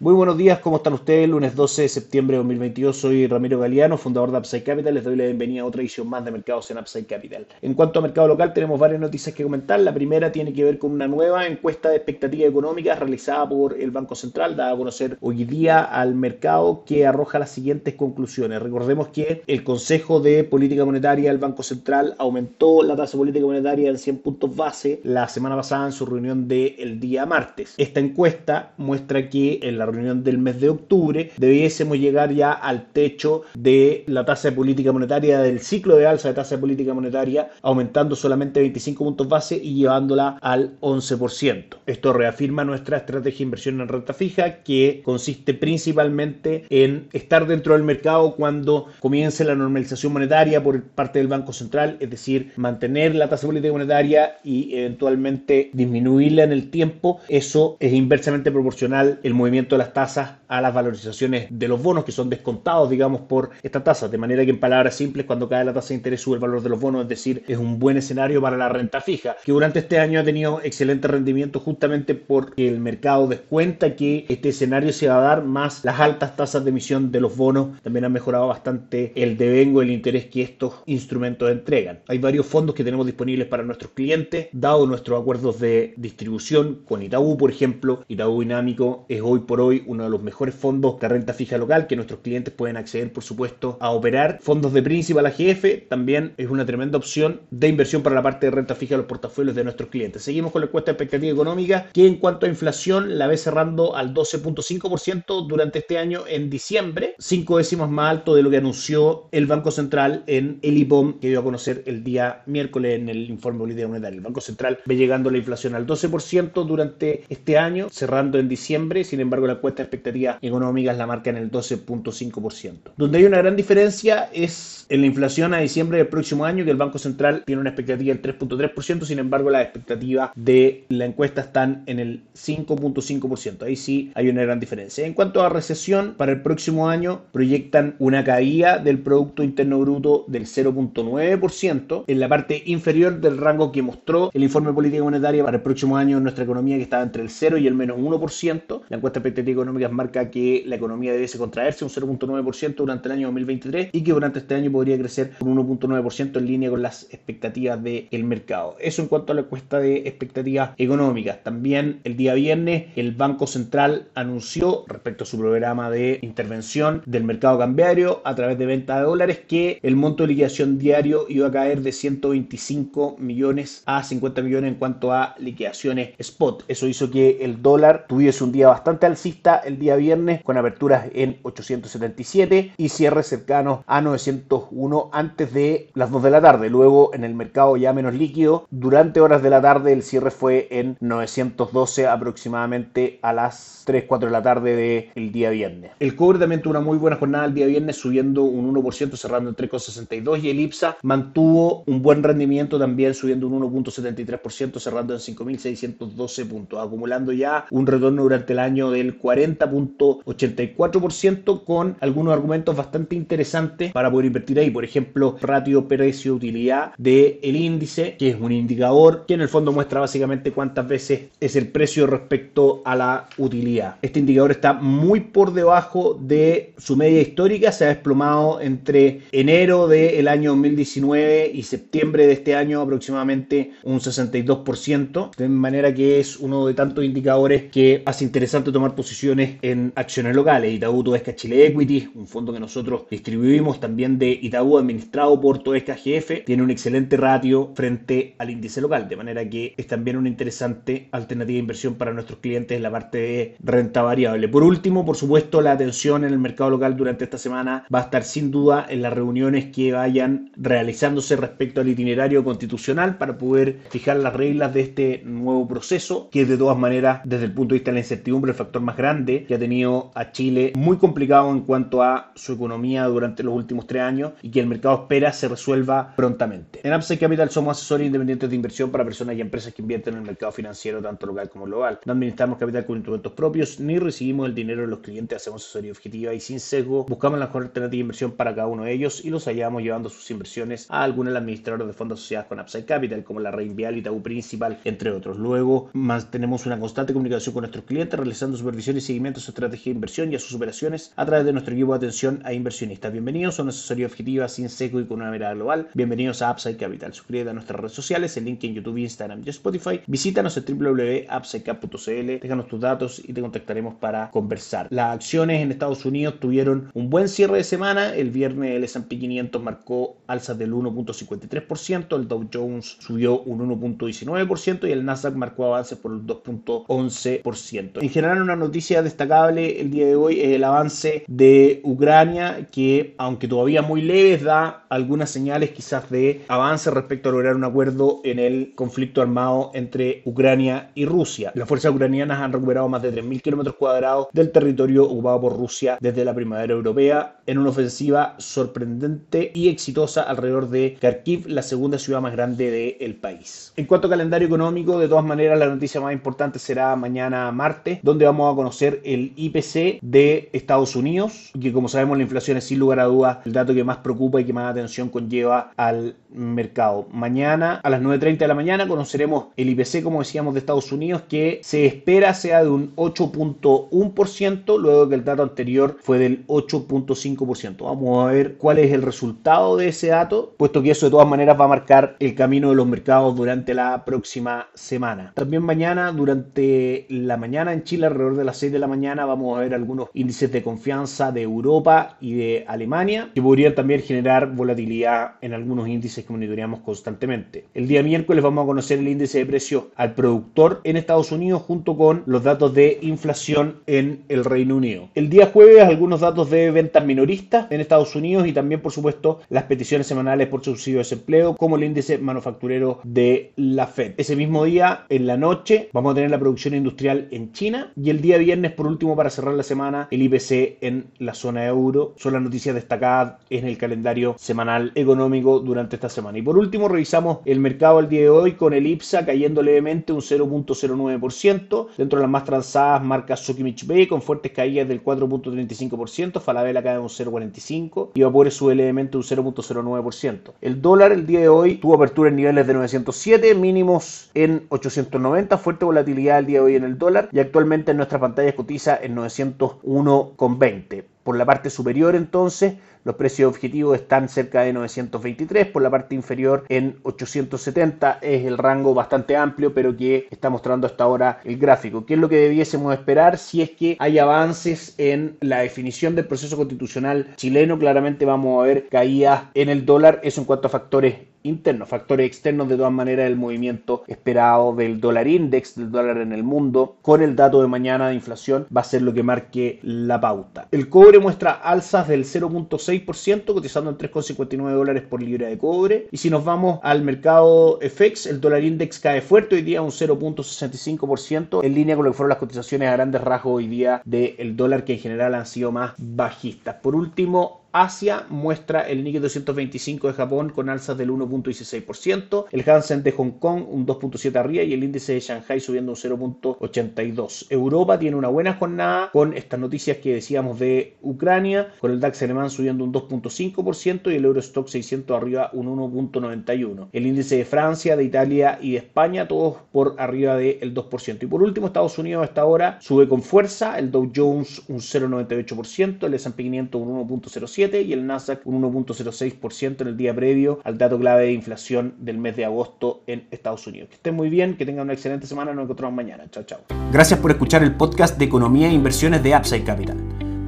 Muy buenos días, ¿cómo están ustedes? Lunes 12 de septiembre de 2022, soy Ramiro Galeano, fundador de Upside Capital. Les doy la bienvenida a otra edición más de mercados en Upside Capital. En cuanto a mercado local, tenemos varias noticias que comentar. La primera tiene que ver con una nueva encuesta de expectativas económicas realizada por el Banco Central, dada a conocer hoy día al mercado, que arroja las siguientes conclusiones. Recordemos que el Consejo de Política Monetaria del Banco Central aumentó la tasa política monetaria en 100 puntos base la semana pasada en su reunión del día martes. Esta encuesta muestra que en la reunión del mes de octubre, debiésemos llegar ya al techo de la tasa de política monetaria, del ciclo de alza de tasa de política monetaria, aumentando solamente 25 puntos base y llevándola al 11%. Esto reafirma nuestra estrategia de inversión en renta fija, que consiste principalmente en estar dentro del mercado cuando comience la normalización monetaria por parte del Banco Central, es decir, mantener la tasa de política monetaria y eventualmente disminuirla en el tiempo. Eso es inversamente proporcional el movimiento las tasas a las valorizaciones de los bonos que son descontados, digamos, por esta tasa. De manera que en palabras simples, cuando cae la tasa de interés sube el valor de los bonos, es decir, es un buen escenario para la renta fija, que durante este año ha tenido excelente rendimiento justamente porque el mercado descuenta que este escenario se va a dar más las altas tasas de emisión de los bonos. También han mejorado bastante el devengo, el interés que estos instrumentos entregan. Hay varios fondos que tenemos disponibles para nuestros clientes, dado nuestros acuerdos de distribución con Itaú, por ejemplo. Itaú Dinámico es hoy por hoy uno de los mejores fondos de renta fija local que nuestros clientes pueden acceder, por supuesto, a operar. Fondos de principal AGF también es una tremenda opción de inversión para la parte de renta fija de los portafolios de nuestros clientes. Seguimos con la encuesta de expectativa económica, que en cuanto a inflación la ve cerrando al 12.5% durante este año en diciembre, cinco décimas más alto de lo que anunció el Banco Central en el IPOM que dio a conocer el día miércoles en el informe de política monetaria. El Banco Central ve llegando la inflación al 12% durante este año, cerrando en diciembre. Sin embargo, la encuesta de expectativas económicas la marca en el 12.5%. Donde hay una gran diferencia es en la inflación a diciembre del próximo año, que el Banco Central tiene una expectativa del 3.3%, sin embargo las expectativas de la encuesta están en el 5.5%. Ahí sí hay una gran diferencia. En cuanto a recesión, para el próximo año proyectan una caída del Producto Interno Bruto del 0.9% en la parte inferior del rango que mostró el informe política monetaria para el próximo año en nuestra economía, que estaba entre el 0 y el menos 1%. La encuesta de expectativa económica marca que la economía debe contraerse un 0.9% durante el año 2023 y que durante este año podría crecer un 1.9% en línea con las expectativas del mercado. Eso en cuanto a la encuesta de expectativas económicas. También el día viernes el Banco Central anunció respecto a su programa de intervención del mercado cambiario a través de venta de dólares que el monto de liquidación diario iba a caer de 125 millones a 50 millones en cuanto a liquidaciones spot. Eso hizo que el dólar tuviese un día bastante alcista el día viernes con aperturas en 877 y cierres cercanos a 901 antes de las 2 de la tarde. Luego en el mercado ya menos líquido, durante horas de la tarde el cierre fue en 912 aproximadamente a las 3, 4 de la tarde del día viernes. El cobre también tuvo una muy buena jornada el día viernes subiendo un 1% cerrando en 3,62 y el IPSA mantuvo un buen rendimiento también subiendo un 1.73% cerrando en 5.612 puntos, acumulando ya un retorno durante el año del 40.84% con algunos argumentos bastante interesantes para poder invertir ahí. Por ejemplo, ratio precio-utilidad del el índice, que es un indicador que en el fondo muestra básicamente cuántas veces es el precio respecto a la utilidad. Este indicador está muy por debajo de su media histórica, se ha desplomado entre enero del año 2019 y septiembre de este año aproximadamente un 62%, de manera que es uno de tantos indicadores que hace interesante tomar en acciones locales. Itaú Toesca Chile Equity, un fondo que nosotros distribuimos también de Itaú administrado por Toesca GF, tiene un excelente ratio frente al índice local, de manera que es también una interesante alternativa de inversión para nuestros clientes en la parte de renta variable. Por último, por supuesto, la atención en el mercado local durante esta semana va a estar sin duda en las reuniones que vayan realizándose respecto al itinerario constitucional para poder fijar las reglas de este nuevo proceso, que de todas maneras, desde el punto de vista de la incertidumbre, el factor más grande que ha tenido a Chile muy complicado en cuanto a su economía durante los últimos tres años y que el mercado espera se resuelva prontamente. En Upside Capital somos asesores independientes de inversión para personas y empresas que invierten en el mercado financiero tanto local como global. No administramos capital con instrumentos propios ni recibimos el dinero de los clientes, hacemos asesoría objetiva y sin sesgo buscamos la mejor alternativa de inversión para cada uno de ellos y los hallamos llevando sus inversiones a algunos administradores de fondos asociados con Upside Capital como la Reinvial y Tabú Principal, entre otros. Luego mantenemos una constante comunicación con nuestros clientes realizando supervisión y seguimiento a su estrategia de inversión y a sus operaciones a través de nuestro equipo de atención a inversionistas. Bienvenidos a una asesoría objetiva sin sesgo y con una mirada global. Bienvenidos a Upside Capital. Suscríbete a nuestras redes sociales, el link en YouTube, Instagram y Spotify. Visítanos en www.upsidecap.cl, déjanos tus datos y te contactaremos para conversar. Las acciones en Estados Unidos tuvieron un buen cierre de semana. El viernes el S&P 500 marcó alzas del 1.53%, el Dow Jones subió un 1.19% y el Nasdaq marcó avances por el 2.11%. En general, una noticia destacable el día de hoy es el avance de Ucrania, que aunque todavía muy leves, da algunas señales quizás de avance respecto a lograr un acuerdo en el conflicto armado entre Ucrania y Rusia. Las fuerzas ucranianas han recuperado más de 3.000 kilómetros cuadrados del territorio ocupado por Rusia desde la primavera europea en una ofensiva sorprendente y exitosa alrededor de Kharkiv, la segunda ciudad más grande del país. En cuanto a calendario económico, de todas maneras, la noticia más importante será mañana martes, donde vamos a conocer el IPC de Estados Unidos, que como sabemos la inflación es sin lugar a dudas el dato que más preocupa y que más atención conlleva al mercado. Mañana a las 9.30 de la mañana conoceremos el IPC, como decíamos, de Estados Unidos, que se espera sea de un 8.1%, luego que el dato anterior fue del 8.5%. Vamos a ver cuál es el resultado de ese dato, puesto que eso de todas maneras va a marcar el camino de los mercados durante la próxima semana. También mañana, durante la mañana en Chile, alrededor de las 6 de la mañana, vamos a ver algunos índices de confianza de Europa y de Alemania, que podrían también generar volatilidad en algunos índices que monitoreamos constantemente. El día miércoles vamos a conocer el índice de precios al productor en Estados Unidos junto con los datos de inflación en el Reino Unido. El día jueves algunos datos de ventas minoristas en Estados Unidos y también por supuesto las peticiones semanales por subsidio de desempleo como el índice manufacturero de la Fed. Ese mismo día en la noche vamos a tener la producción industrial en China y el día viernes por último para cerrar la semana el IPC en la zona euro. Son las noticias destacadas en el calendario semanal económico durante esta semana. Y por último revisamos el mercado el día de hoy con el IPSA cayendo levemente un 0.09%. Dentro de las más transadas marca Sokimich B con fuertes caídas del 4.35%. Falabella cae un 0.45% y Vapores sube levemente un 0.09%. El dólar el día de hoy tuvo apertura en niveles de 907, mínimos en 890, fuerte volatilidad el día de hoy en el dólar y actualmente en nuestra pantalla cotiza en 901,20. Por la parte superior entonces los precios objetivos están cerca de 923, por la parte inferior en 870 es el rango bastante amplio, pero que está mostrando hasta ahora el gráfico. ¿Qué es lo que debiésemos esperar si es que hay avances en la definición del proceso constitucional chileno? Claramente vamos a ver caídas en el dólar, eso en cuanto a factores internos, factores externos de todas maneras el movimiento esperado del dólar index, del dólar en el mundo, con el dato de mañana de inflación va a ser lo que marque la pauta. El cobre muestra alzas del 0.6%, cotizando en 3,59 dólares por libra de cobre. Y si nos vamos al mercado FX, el dólar index cae fuerte hoy día un 0.65%, en línea con lo que fueron las cotizaciones a grandes rasgos hoy día del dólar, que en general han sido más bajistas. Por último, Asia muestra el Nikkei 225 de Japón con alzas del 1.16%, el Hansen de Hong Kong un 2.7 arriba y el índice de Shanghai subiendo un 0.82. Europa tiene una buena jornada con estas noticias que decíamos de Ucrania, con el DAX alemán subiendo un 2.5% y el Eurostock 600 arriba un 1.91. El índice de Francia, de Italia y de España todos por arriba del 2%. Y por último Estados Unidos hasta ahora sube con fuerza, el Dow Jones un 0.98%, el S&P 500 un 1.07 y el Nasdaq un 1.06% en el día previo al dato clave de inflación del mes de agosto en Estados Unidos. Que estén muy bien, que tengan una excelente semana, nos encontramos mañana. Chao, chao. Gracias por escuchar el podcast de Economía e Inversiones de Upside Capital.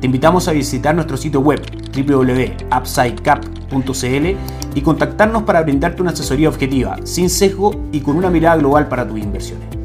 Te invitamos a visitar nuestro sitio web www.upsidecap.cl y contactarnos para brindarte una asesoría objetiva, sin sesgo y con una mirada global para tus inversiones.